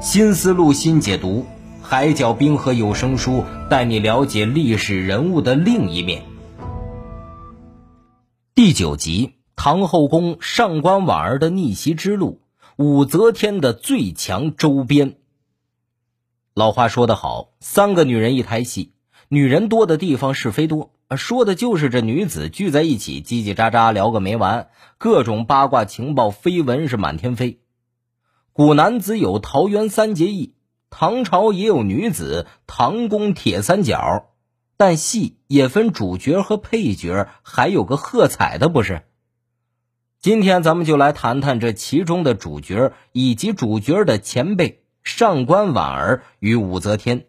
新思路新解读，海角冰河有声书带你了解历史人物的另一面。第九集：唐后宫上官婉儿的逆袭之路，武则天的最强周边。老话说得好，三个女人一台戏，女人多的地方是非多，说的就是这女子聚在一起叽叽喳喳聊个没完，各种八卦情报绯闻是满天飞。古男子有桃园三结义，唐朝也有女子唐宫铁三角，但戏也分主角和配角，还有个喝彩的不是？今天咱们就来谈谈这其中的主角以及主角的前辈上官婉儿与武则天。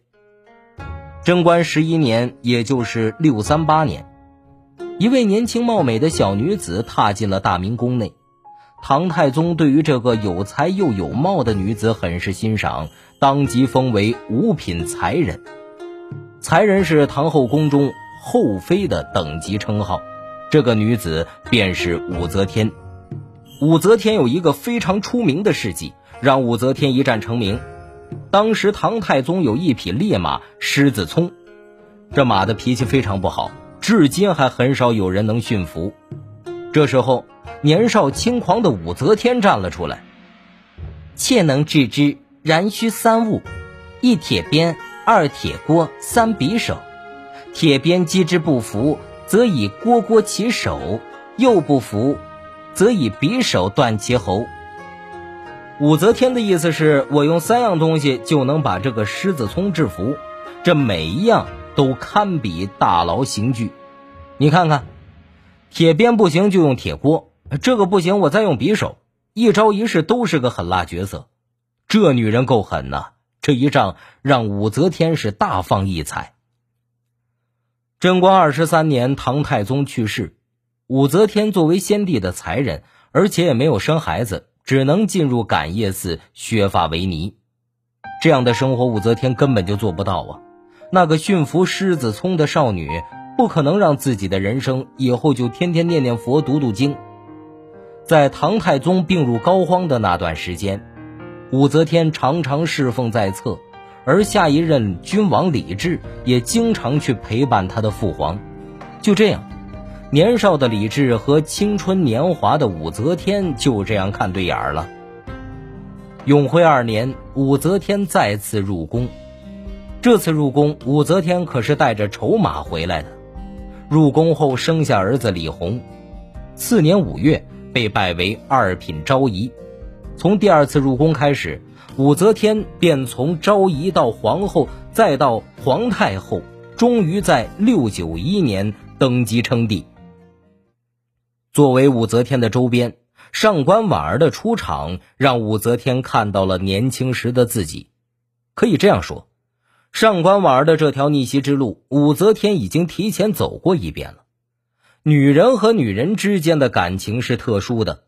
贞观十一年，也就是六三八年，一位年轻貌美的小女子踏进了大明宫内。唐太宗对于这个有才又有貌的女子很是欣赏，当即封为五品才人。才人是唐后宫中后妃的等级称号。这个女子便是武则天。武则天有一个非常出名的事迹，让武则天一战成名。当时唐太宗有一匹烈马狮子聪，这马的脾气非常不好，至今还很少有人能驯服。这时候。年少轻狂的武则天站了出来。妾能制之，然需三物：一铁鞭，二铁锅，三匕首。铁鞭击之不服，则以锅锅其手；又不服，则以匕首断其喉。武则天的意思是我用三样东西就能把这个狮子聪制服，这每一样都堪比大牢刑具。你看看，铁鞭不行就用铁锅。这个不行，我再用匕首，一招一式都是个狠辣角色。这女人够狠呐！这一仗让武则天是大放异彩。贞观二十三年，唐太宗去世，武则天作为先帝的才人，而且也没有生孩子，只能进入感业寺削发为尼。这样的生活，武则天根本就做不到啊！那个驯服狮子聪的少女，不可能让自己的人生以后就天天念念佛、读读经。在唐太宗病入膏肓的那段时间，武则天常常侍奉在侧，而下一任君王李治也经常去陪伴他的父皇。就这样，年少的李治和青春年华的武则天就这样看对眼了。永徽二年，武则天再次入宫，这次入宫，武则天可是带着筹码回来的。入宫后生下儿子李弘，次年五月。被拜为二品昭仪，从第二次入宫开始，武则天便从昭仪到皇后，再到皇太后，终于在六九一年登基称帝。作为武则天的周边，上官婉儿的出场让武则天看到了年轻时的自己。可以这样说，上官婉儿的这条逆袭之路，武则天已经提前走过一遍了。女人和女人之间的感情是特殊的，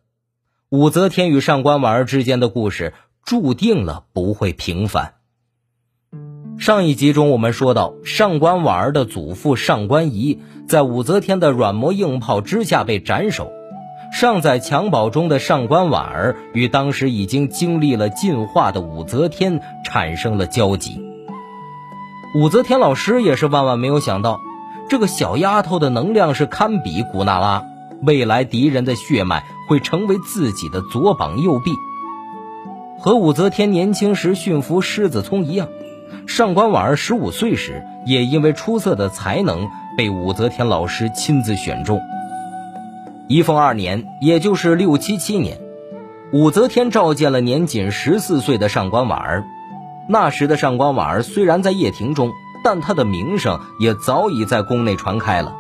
武则天与上官婉儿之间的故事注定了不会平凡。上一集中我们说到，上官婉儿的祖父上官仪在武则天的软磨硬泡之下被斩首，尚在襁褓中的上官婉儿与当时已经经历了进化的武则天产生了交集。武则天老师也是万万没有想到。这个小丫头的能量是堪比古娜拉，未来敌人的血脉会成为自己的左膀右臂。和武则天年轻时驯服狮子聪一样，上官婉儿十五岁时也因为出色的才能被武则天老师亲自选中。一凤二年，也就是六七七年，武则天召见了年仅十四岁的上官婉儿。那时的上官婉儿虽然在掖庭中。但他的名声也早已在宫内传开了。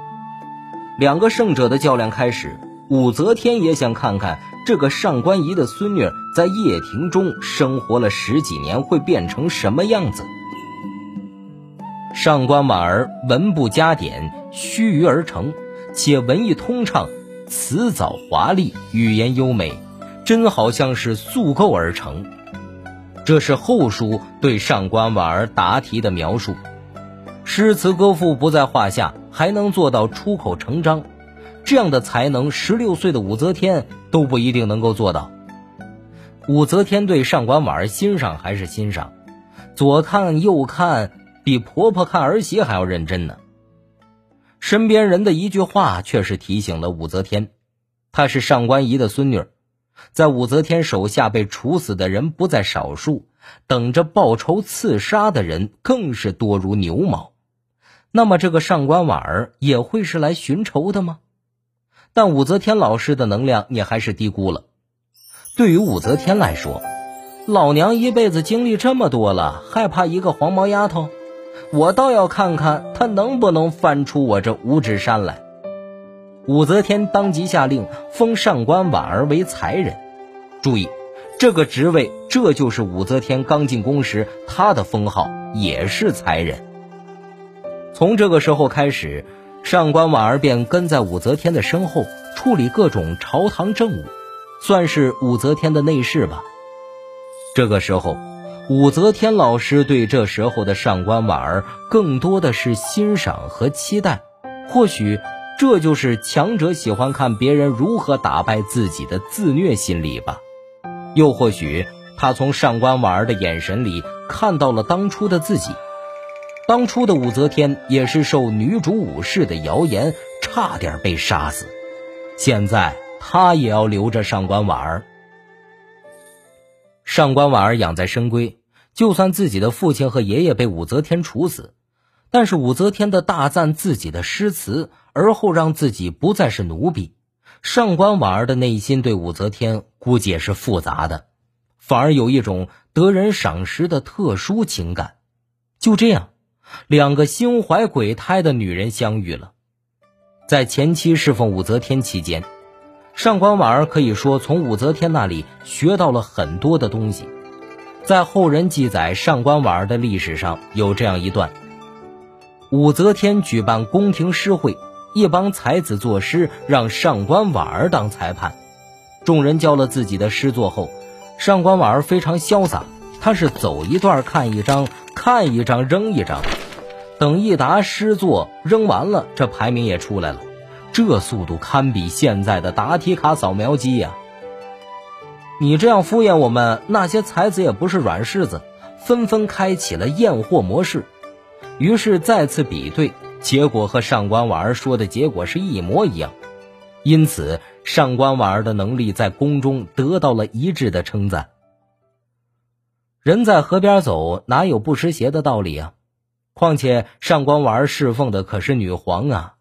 两个圣者的较量开始，武则天也想看看这个上官仪的孙女在掖庭中生活了十几年会变成什么样子。上官婉儿文不加点，须臾而成，且文艺通畅，辞藻华丽，语言优美，真好像是速构而成。这是后书对上官婉儿答题的描述。诗词歌赋不在话下，还能做到出口成章，这样的才能，十六岁的武则天都不一定能够做到。武则天对上官婉儿欣赏还是欣赏，左看右看，比婆婆看儿媳还要认真呢。身边人的一句话却是提醒了武则天，她是上官仪的孙女，在武则天手下被处死的人不在少数，等着报仇刺杀的人更是多如牛毛。那么这个上官婉儿也会是来寻仇的吗？但武则天老师的能量你还是低估了。对于武则天来说，老娘一辈子经历这么多了，害怕一个黄毛丫头？我倒要看看她能不能翻出我这五指山来。武则天当即下令封上官婉儿为才人。注意，这个职位，这就是武则天刚进宫时她的封号，也是才人。从这个时候开始，上官婉儿便跟在武则天的身后，处理各种朝堂政务。算是武则天的内侍吧。这个时候，武则天老师对这时候的上官婉儿更多的是欣赏和期待。或许这就是强者喜欢看别人如何打败自己的自虐心理吧。又或许他从上官婉儿的眼神里看到了当初的自己。当初的武则天也是受女主武氏的谣言，差点被杀死。现在。她也要留着上官婉儿。上官婉儿养在深闺，就算自己的父亲和爷爷被武则天处死，但是武则天的大赞自己的诗词，而后让自己不再是奴婢。上官婉儿的内心对武则天估计也是复杂的，反而有一种得人赏识的特殊情感。就这样，两个心怀鬼胎的女人相遇了。在前期侍奉武则天期间。上官婉儿可以说从武则天那里学到了很多的东西，在后人记载上官婉儿的历史上有这样一段：武则天举办宫廷诗会，一帮才子作诗，让上官婉儿当裁判。众人交了自己的诗作后，上官婉儿非常潇洒，她是走一段看一张，看一张扔一张，等一沓诗作扔完了，这排名也出来了。这速度堪比现在的答题卡扫描机呀！你这样敷衍我们，那些才子也不是软柿子，纷纷开启了验货模式。于是再次比对，结果和上官婉儿说的结果是一模一样。因此，上官婉儿的能力在宫中得到了一致的称赞。人在河边走，哪有不湿鞋的道理啊？况且上官婉儿侍奉的可是女皇啊！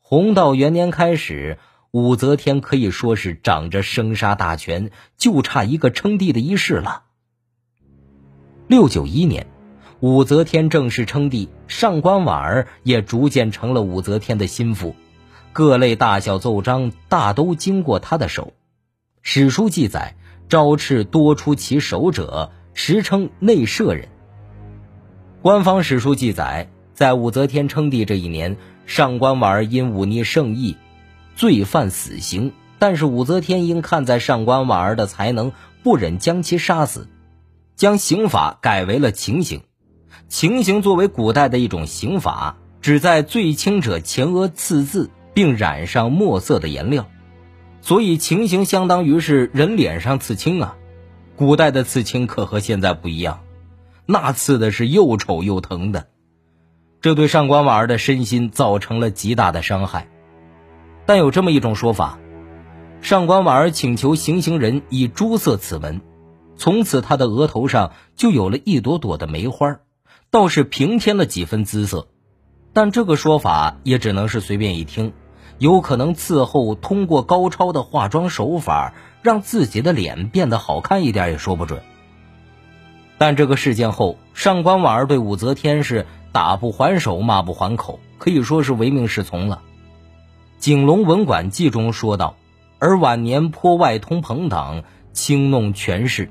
弘道元年开始，武则天可以说是掌着生杀大权，就差一个称帝的仪式了。六九一年，武则天正式称帝，上官婉儿也逐渐成了武则天的心腹，各类大小奏章大都经过她的手。史书记载，招斥多出其手者，实称内舍人。官方史书记载，在武则天称帝这一年。上官婉儿因忤逆圣意，罪犯死刑。但是武则天因看在上官婉儿的才能，不忍将其杀死，将刑法改为了情刑。情刑作为古代的一种刑法，只在最轻者前额刺字，并染上墨色的颜料，所以情刑相当于是人脸上刺青啊。古代的刺青可和现在不一样，那刺的是又丑又疼的。这对上官婉儿的身心造成了极大的伤害，但有这么一种说法：上官婉儿请求行刑人以朱色刺纹，从此她的额头上就有了一朵朵的梅花，倒是平添了几分姿色。但这个说法也只能是随便一听，有可能伺候通过高超的化妆手法让自己的脸变得好看一点也说不准。但这个事件后，上官婉儿对武则天是。打不还手，骂不还口，可以说是唯命是从了。《景龙文馆记》中说道：“而晚年颇外通朋党，轻弄权势。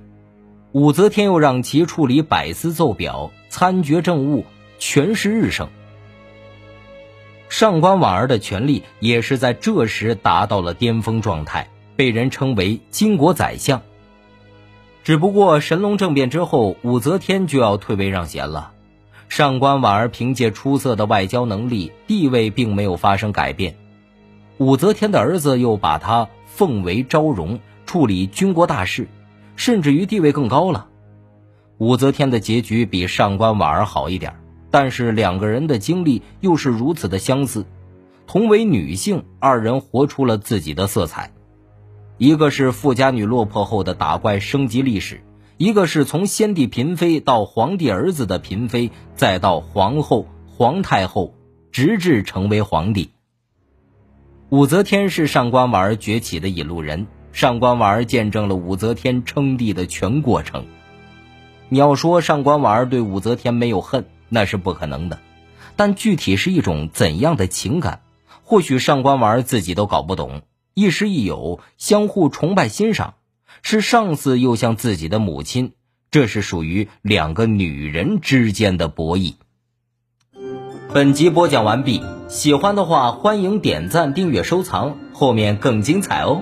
武则天又让其处理百司奏表、参决政务，权势日盛。上官婉儿的权力也是在这时达到了巅峰状态，被人称为金国宰相。只不过神龙政变之后，武则天就要退位让贤了。”上官婉儿凭借出色的外交能力，地位并没有发生改变。武则天的儿子又把她奉为昭容，处理军国大事，甚至于地位更高了。武则天的结局比上官婉儿好一点，但是两个人的经历又是如此的相似。同为女性，二人活出了自己的色彩。一个是富家女落魄后的打怪升级历史，一个是从先帝嫔妃到皇帝儿子的嫔妃，再到皇后、皇太后，直至成为皇帝。武则天是上官婉儿崛起的引路人，上官婉儿见证了武则天称帝的全过程。你要说上官婉儿对武则天没有恨，那是不可能的，但具体是一种怎样的情感？或许上官婉儿自己都搞不懂，亦师亦友，相互崇拜欣赏，是上司又像自己的母亲，这是属于两个女人之间的博弈。本集播讲完毕，喜欢的话欢迎点赞、订阅、收藏，后面更精彩哦。